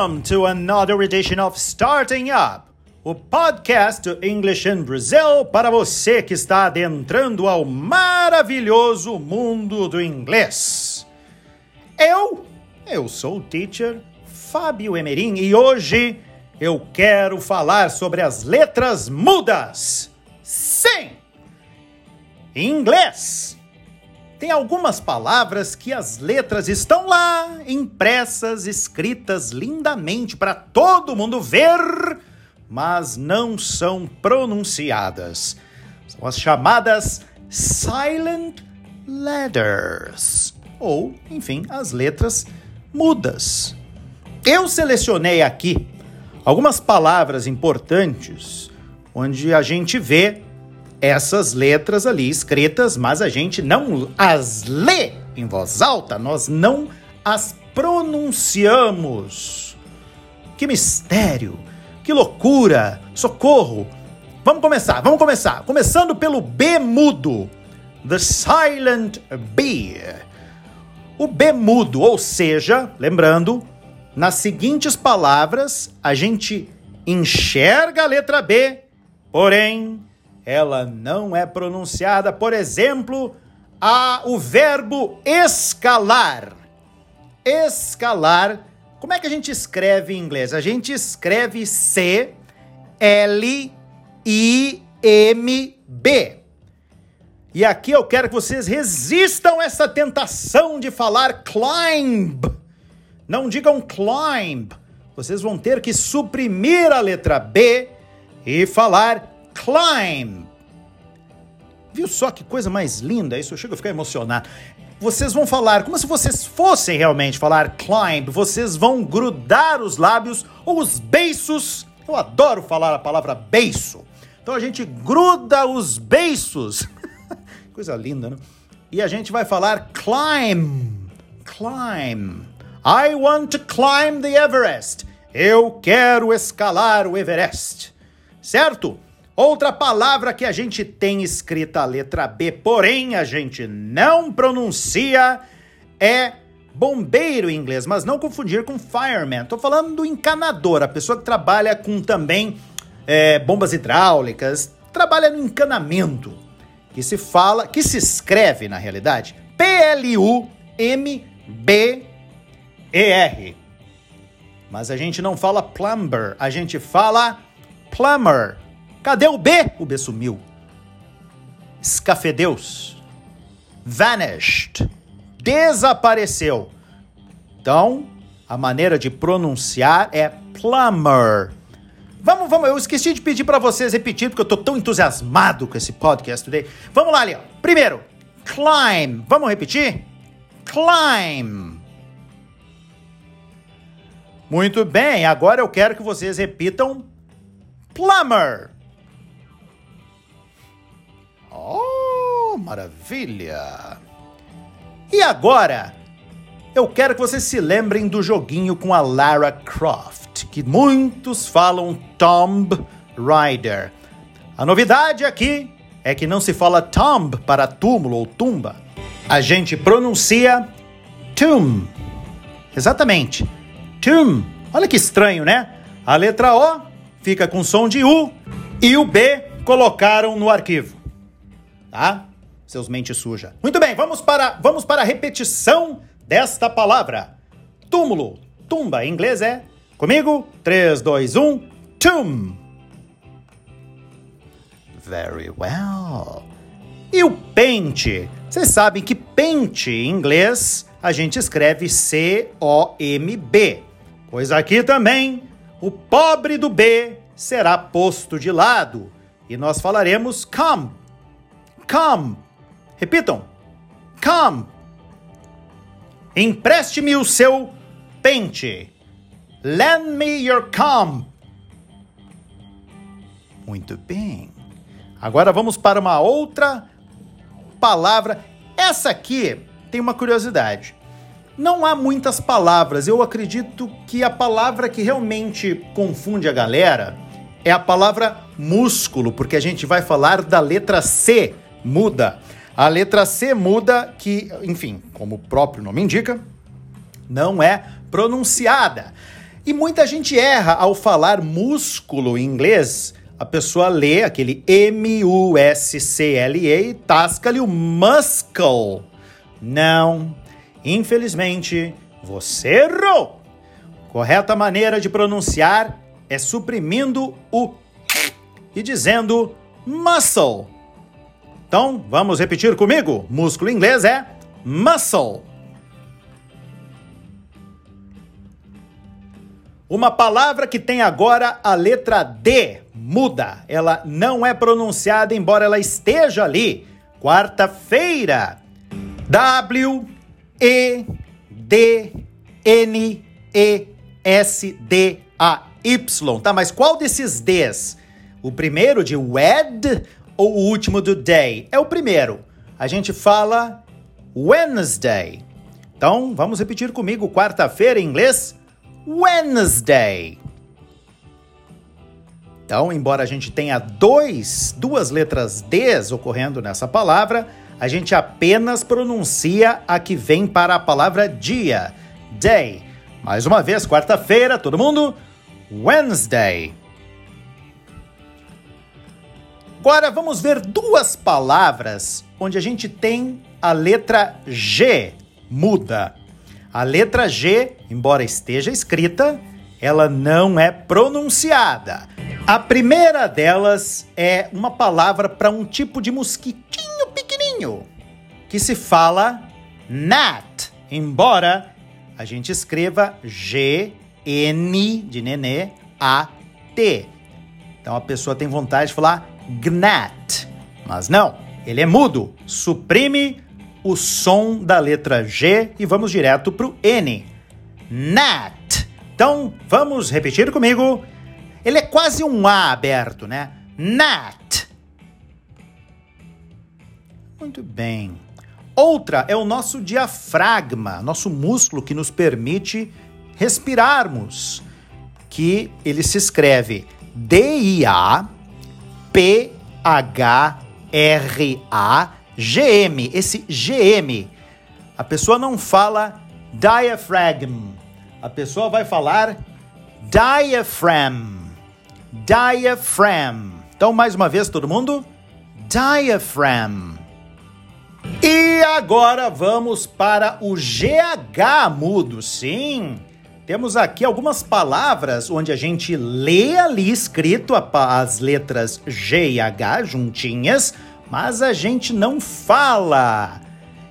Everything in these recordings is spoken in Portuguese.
Welcome to another edition of Starting Up, o podcast English in Brazil para você que está adentrando ao maravilhoso mundo do inglês. Eu, eu sou o teacher Fábio Emerim e hoje eu quero falar sobre as letras mudas. Sim! Inglês, tem algumas palavras que as letras estão lá, impressas, escritas lindamente para todo mundo ver, mas não são pronunciadas. São as chamadas silent letters, ou, enfim, as letras mudas. Eu selecionei aqui algumas palavras importantes onde a gente vê essas letras ali escritas, mas a gente não as lê em voz alta, nós não as pronunciamos. Que mistério, que loucura, socorro. Vamos começar, vamos começar. Começando pelo B mudo, the silent B. O B mudo, ou seja, lembrando, nas seguintes palavras, a gente enxerga a letra B, porém ela não é pronunciada. Por exemplo, há o verbo escalar. Escalar. Como é que a gente escreve em inglês? A gente escreve C L I M B. E aqui eu quero que vocês resistam a essa tentação de falar climb. Não digam climb. Vocês vão ter que suprimir a letra B e falar climb. Viu só que coisa mais linda? Isso eu chego a ficar emocionado. Vocês vão falar como se vocês fossem realmente falar climb. Vocês vão grudar os lábios ou os beiços. Eu adoro falar a palavra beiço. Então a gente gruda os beiços. coisa linda, né? E a gente vai falar climb. Climb. I want to climb the Everest. Eu quero escalar o Everest. Certo? Outra palavra que a gente tem escrita a letra B, porém a gente não pronuncia, é bombeiro em inglês, mas não confundir com fireman. Estou falando do encanador, a pessoa que trabalha com também é, bombas hidráulicas, trabalha no encanamento, que se fala, que se escreve na realidade, P-L-U-M-B-E-R. Mas a gente não fala plumber, a gente fala plumber. Cadê o B? O B sumiu. Escafedeus. Vanished. Desapareceu. Então, a maneira de pronunciar é plumber. Vamos, vamos, eu esqueci de pedir para vocês repetir, porque eu tô tão entusiasmado com esse podcast today. Vamos lá, Leon. Primeiro, climb. Vamos repetir? Climb. Muito bem, agora eu quero que vocês repitam plumber. Maravilha! E agora, eu quero que vocês se lembrem do joguinho com a Lara Croft, que muitos falam Tomb Raider. A novidade aqui é que não se fala tomb para túmulo ou tumba. A gente pronuncia tomb. Exatamente. Tomb. Olha que estranho, né? A letra O fica com som de U e o B colocaram no arquivo tá? Seus mente suja. Muito bem, vamos para, vamos para a repetição desta palavra. Túmulo, tumba, em inglês é, comigo, 3, 2, 1, tomb. Very well. E o pente? Vocês sabem que pente em inglês a gente escreve C-O-M-B. Pois aqui também o pobre do B será posto de lado e nós falaremos come Come. Repitam. Come. Empreste-me o seu pente. Lend me your comb. Muito bem. Agora vamos para uma outra palavra. Essa aqui tem uma curiosidade. Não há muitas palavras. Eu acredito que a palavra que realmente confunde a galera é a palavra músculo, porque a gente vai falar da letra C muda. A letra C muda, que, enfim, como o próprio nome indica, não é pronunciada. E muita gente erra ao falar músculo em inglês. A pessoa lê aquele M-U-S-C-L-E e tasca-lhe o muscle. Não. Infelizmente, você errou. Correta maneira de pronunciar é suprimindo o e dizendo muscle. Então, vamos repetir comigo. Músculo em inglês é muscle. Uma palavra que tem agora a letra D muda. Ela não é pronunciada, embora ela esteja ali. Quarta-feira. W E D N E S D A Y. Tá, mas qual desses Ds? O primeiro de wed ou o último do day? É o primeiro. A gente fala Wednesday. Então, vamos repetir comigo quarta-feira em inglês? Wednesday. Então, embora a gente tenha dois, duas letras Ds ocorrendo nessa palavra, a gente apenas pronuncia a que vem para a palavra dia, day. Mais uma vez, quarta-feira, todo mundo? Wednesday. Agora vamos ver duas palavras onde a gente tem a letra G muda. A letra G, embora esteja escrita, ela não é pronunciada. A primeira delas é uma palavra para um tipo de mosquitinho pequenininho, que se fala gnat, embora a gente escreva G N de nenê A T. Então a pessoa tem vontade de falar gnat. Mas não, ele é mudo. Suprime o som da letra G e vamos direto para o N. Nat. Então, vamos repetir comigo. Ele é quase um A aberto, né? Nat. Muito bem. Outra é o nosso diafragma, nosso músculo que nos permite respirarmos, que ele se escreve D-I-A P-H-R-A-G-M. Esse GM, a pessoa não fala diaphragm, a pessoa vai falar diaphragm. Diaphragm. Então, mais uma vez, todo mundo? Diaphragm. E agora vamos para o GH mudo, sim. Temos aqui algumas palavras onde a gente lê ali escrito as letras G e H juntinhas, mas a gente não fala.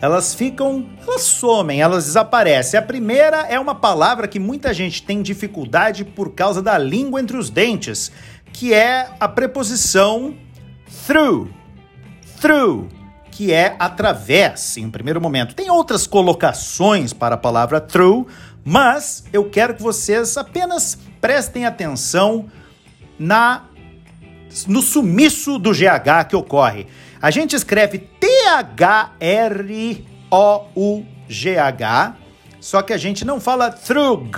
Elas ficam, elas somem, elas desaparecem. A primeira é uma palavra que muita gente tem dificuldade por causa da língua entre os dentes, que é a preposição through. Through, que é através, em primeiro momento. Tem outras colocações para a palavra through, mas eu quero que vocês apenas prestem atenção na no sumiço do GH que ocorre. A gente escreve T-H-R-O-U-G-H, só que a gente não fala thrug,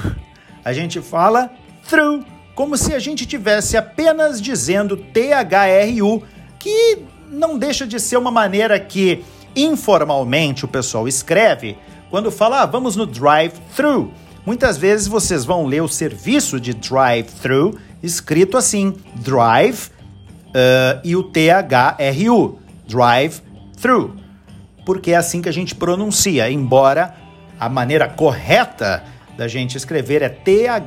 a gente fala through, como se a gente tivesse apenas dizendo T-H-R-U, que não deixa de ser uma maneira que informalmente o pessoal escreve quando fala, ah, vamos no drive-thru. Muitas vezes vocês vão ler o serviço de drive-thru escrito assim, drive uh, e o T-H-R-U, drive-thru. Porque é assim que a gente pronuncia, embora a maneira correta da gente escrever é T-H-R-O-U-G-H.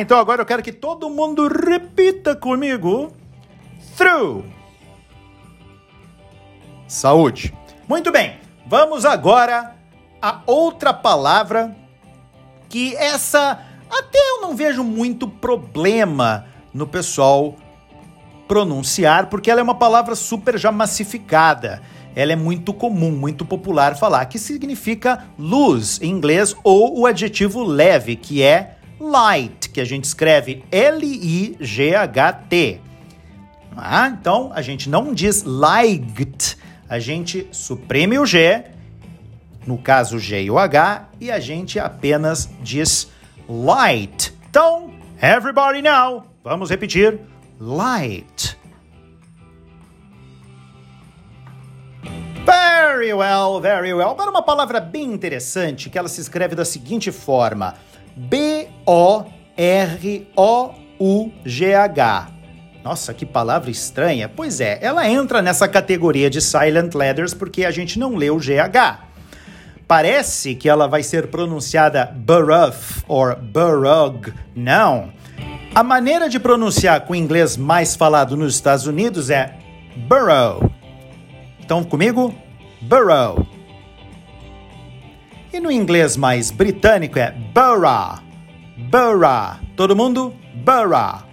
Então agora eu quero que todo mundo repita comigo. Through. Saúde. Muito bem. Vamos agora a outra palavra que essa até eu não vejo muito problema no pessoal pronunciar, porque ela é uma palavra super já massificada. Ela é muito comum, muito popular falar, que significa luz em inglês, ou o adjetivo leve, que é light, que a gente escreve L-I-G-H-T. Ah, então a gente não diz light, a gente suprime o G, no caso o G e o H, e a gente apenas diz light. Então, everybody now, vamos repetir: light. Very well, very well. Agora uma palavra bem interessante que ela se escreve da seguinte forma: B-O-R-O-U-G-H. Nossa, que palavra estranha. Pois é, ela entra nessa categoria de silent letters porque a gente não lê o GH. Parece que ela vai ser pronunciada Burruff ou Burrug. Não. A maneira de pronunciar com o inglês mais falado nos Estados Unidos é Burrow. Estão comigo? Burrow. E no inglês mais britânico é Borough. Borough. Todo mundo? Borough.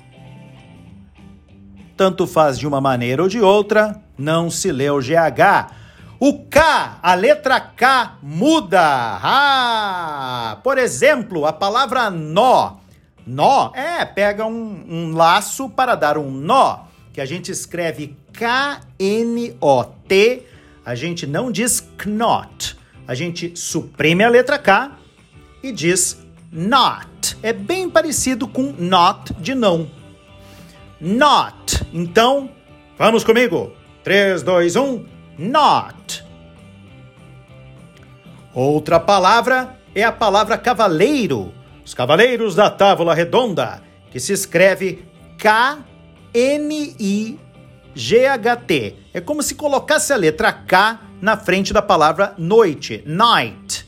Tanto faz de uma maneira ou de outra, não se lê o GH. O K, a letra K muda. Ah! Por exemplo, a palavra nó. Nó é, pega um, um laço para dar um nó, que a gente escreve K-N-O-T. A gente não diz knot. A gente suprime a letra K e diz not. É bem parecido com not de não not. Então, vamos comigo. 3, 2, 1, not. Outra palavra é a palavra cavaleiro. Os cavaleiros da Távola Redonda, que se escreve K-N-I-G-H-T. É como se colocasse a letra K na frente da palavra noite, night.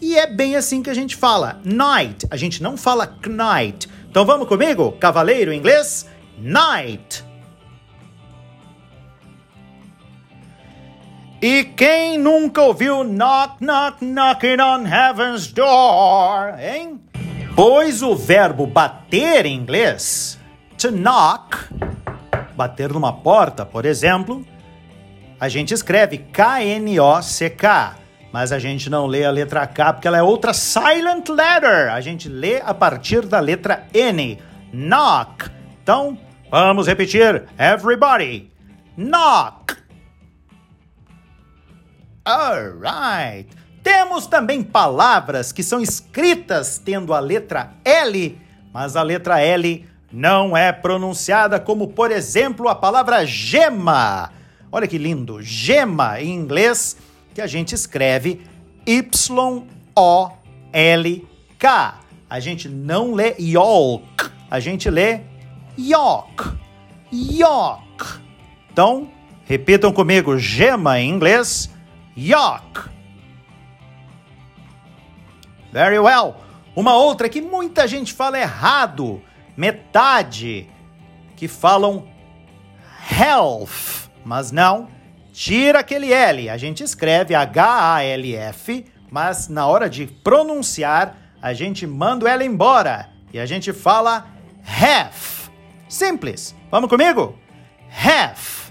E é bem assim que a gente fala, night. A gente não fala knight. Então vamos comigo? Cavaleiro em inglês? Night. E quem nunca ouviu knock, knock, knocking on heaven's door, hein? Pois o verbo bater em inglês, to knock, bater numa porta, por exemplo, a gente escreve K-N-O-C-K, mas a gente não lê a letra K porque ela é outra silent letter. A gente lê a partir da letra N. Knock. Então, Vamos repetir. Everybody. Knock. Alright. Temos também palavras que são escritas tendo a letra L, mas a letra L não é pronunciada, como por exemplo a palavra gema. Olha que lindo, gema em inglês, que a gente escreve Y-O-L-K. A gente não lê yolk, a gente lê York. York. Então, repitam comigo: gema em inglês, York. Very well. Uma outra que muita gente fala errado, metade, que falam health, mas não, tira aquele L. A gente escreve H-A-L-F, mas na hora de pronunciar, a gente manda L embora e a gente fala half. Simples. Vamos comigo? Have.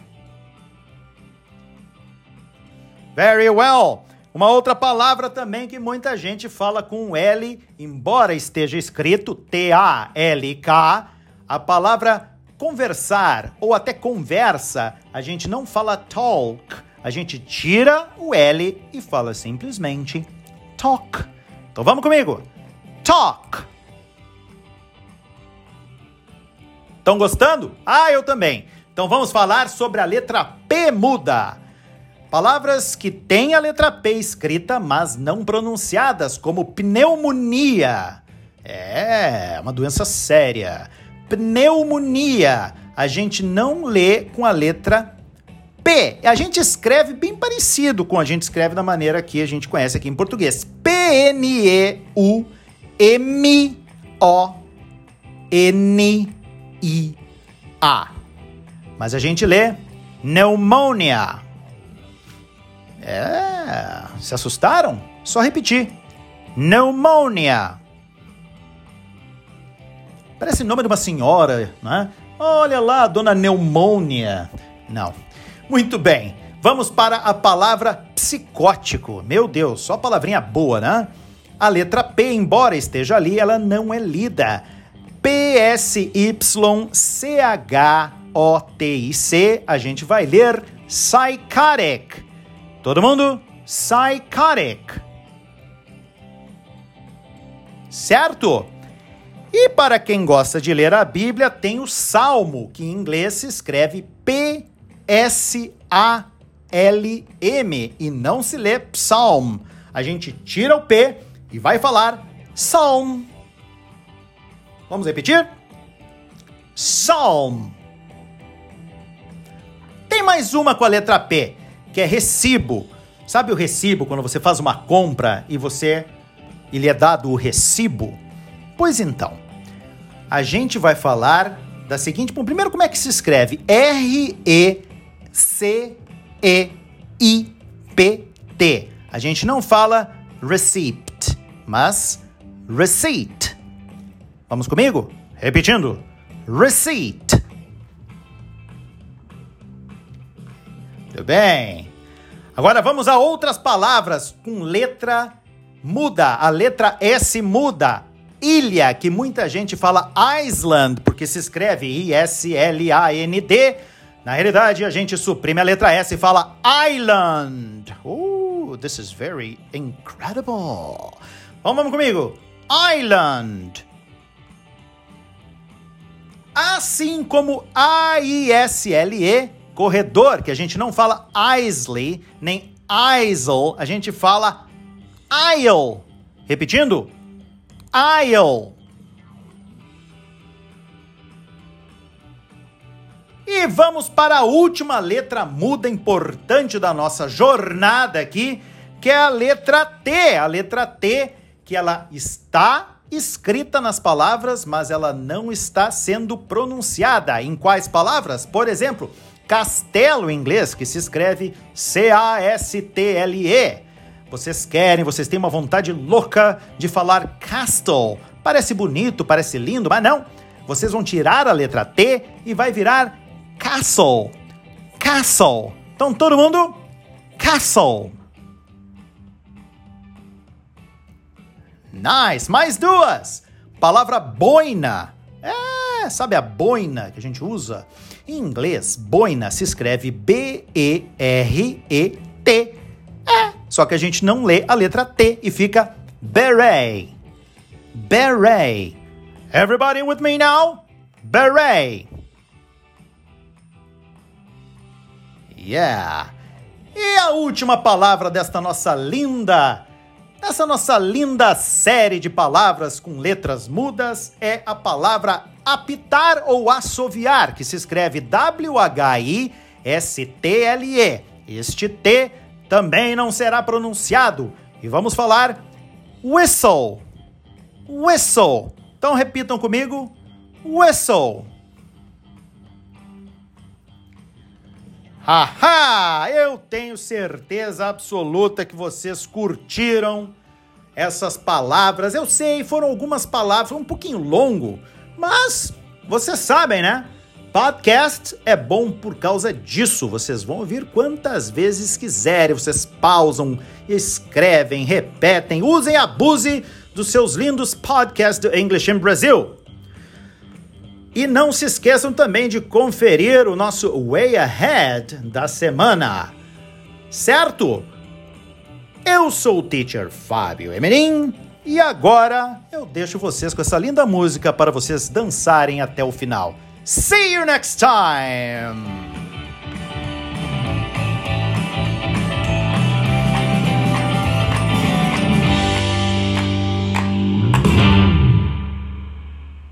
Very well. Uma outra palavra também que muita gente fala com L, embora esteja escrito T-A-L-K, a palavra conversar ou até conversa, a gente não fala talk, a gente tira o L e fala simplesmente talk. Então vamos comigo. Talk. Estão gostando? Ah, eu também. Então vamos falar sobre a letra P muda. Palavras que têm a letra P escrita, mas não pronunciadas, como pneumonia. É, uma doença séria. Pneumonia. A gente não lê com a letra P. A gente escreve bem parecido com a gente escreve da maneira que a gente conhece aqui em português. P-N-E-U-M-O-N I-A. Mas a gente lê pneumonia. É, se assustaram? Só repetir. Pneumonia. Parece nome de uma senhora, né? Olha lá, dona Pneumonia. Não. Muito bem. Vamos para a palavra psicótico. Meu Deus, só palavrinha boa, né? A letra P, embora esteja ali, ela não é lida. P-S-Y-C-H-O-T-I-C, a gente vai ler psychotic. Todo mundo? Psychotic. Certo? E para quem gosta de ler a Bíblia, tem o Salmo, que em inglês se escreve P-S-A-L-M e não se lê Psalm. A gente tira o P e vai falar Psalm. Vamos repetir? Psalm. Tem mais uma com a letra P, que é recibo. Sabe o recibo quando você faz uma compra e você e lhe é dado o recibo? Pois então, a gente vai falar da seguinte, bom, primeiro como é que se escreve? R E C E I P T. A gente não fala receipt, mas receipt. Vamos comigo? Repetindo. Receipt. Muito bem. Agora vamos a outras palavras com letra muda. A letra S muda. Ilha, que muita gente fala Island, porque se escreve I-S-L-A-N-D. Na realidade, a gente suprime a letra S e fala Island. Oh, this is very incredible. Vamos, vamos comigo. Island. Assim como A-I-S-L-E, corredor, que a gente não fala Isley, nem Isle, a gente fala Isle. Repetindo, Isle. E vamos para a última letra muda importante da nossa jornada aqui, que é a letra T. A letra T, que ela está escrita nas palavras, mas ela não está sendo pronunciada. Em quais palavras? Por exemplo, castelo em inglês, que se escreve C-A-S-T-L-E. Vocês querem, vocês têm uma vontade louca de falar castle. Parece bonito, parece lindo, mas não. Vocês vão tirar a letra T e vai virar castle. Castle. Então todo mundo, castle. Nice. Mais duas. Palavra boina. É, sabe a boina que a gente usa? Em inglês, boina se escreve B-E-R-E-T. É, só que a gente não lê a letra T e fica beret. Beret. Everybody with me now? Beret. Yeah. E a última palavra desta nossa linda essa nossa linda série de palavras com letras mudas é a palavra apitar ou assoviar, que se escreve W-H-I-S-T-L-E. Este T também não será pronunciado. E vamos falar whistle. Whistle. Então repitam comigo: whistle. Haha! Eu tenho certeza absoluta que vocês curtiram essas palavras. Eu sei, foram algumas palavras, um pouquinho longo, mas vocês sabem, né? Podcast é bom por causa disso. Vocês vão ouvir quantas vezes quiserem. Vocês pausam, escrevem, repetem, usem e abuse dos seus lindos podcasts do English in Brazil. E não se esqueçam também de conferir o nosso Way Ahead da semana. Certo? Eu sou o teacher Fábio Emerim e agora eu deixo vocês com essa linda música para vocês dançarem até o final. See you next time!